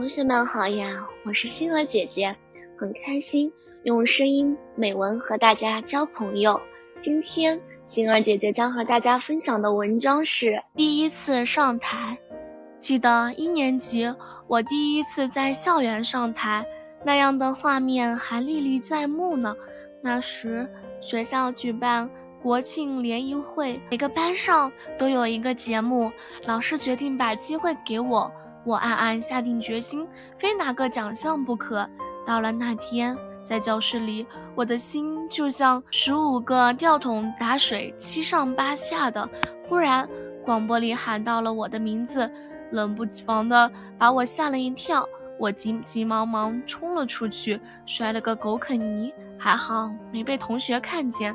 同学们好呀，我是星儿姐姐，很开心用声音美文和大家交朋友。今天星儿姐姐将和大家分享的文章是第一次上台。记得一年级我第一次在校园上台，那样的画面还历历在目呢。那时学校举办国庆联谊会，每个班上都有一个节目，老师决定把机会给我。我暗暗下定决心，非拿个奖项不可。到了那天，在教室里，我的心就像十五个吊桶打水，七上八下的。忽然，广播里喊到了我的名字，冷不防的把我吓了一跳。我急急忙忙冲了出去，摔了个狗啃泥，还好没被同学看见。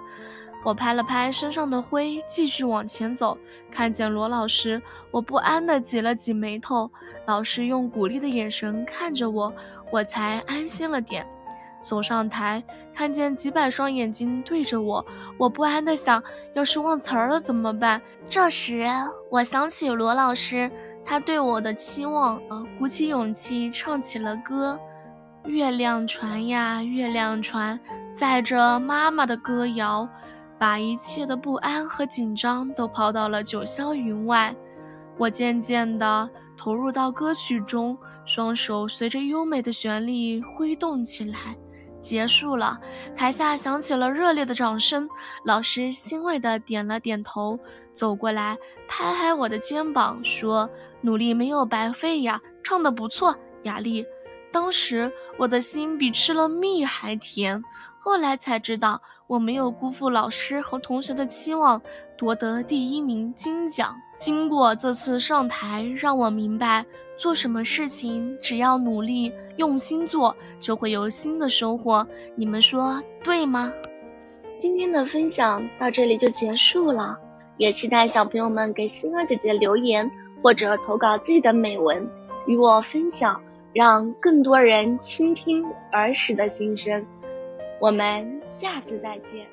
我拍了拍身上的灰，继续往前走。看见罗老师，我不安地挤了挤眉头。老师用鼓励的眼神看着我，我才安心了点。走上台，看见几百双眼睛对着我，我不安地想：要是忘词儿了怎么办？这时，我想起罗老师他对我的期望，鼓起勇气唱起了歌：月亮船呀，月亮船，载着妈妈的歌谣。把一切的不安和紧张都抛到了九霄云外，我渐渐地投入到歌曲中，双手随着优美的旋律挥动起来。结束了，台下响起了热烈的掌声，老师欣慰地点了点头，走过来拍拍我的肩膀，说：“努力没有白费呀，唱得不错，雅丽。”当时我的心比吃了蜜还甜，后来才知道我没有辜负老师和同学的期望，夺得第一名金奖。经过这次上台，让我明白做什么事情只要努力用心做，就会有新的收获。你们说对吗？今天的分享到这里就结束了，也期待小朋友们给星儿姐姐留言或者投稿自己的美文与我分享。让更多人倾听儿时的心声。我们下次再见。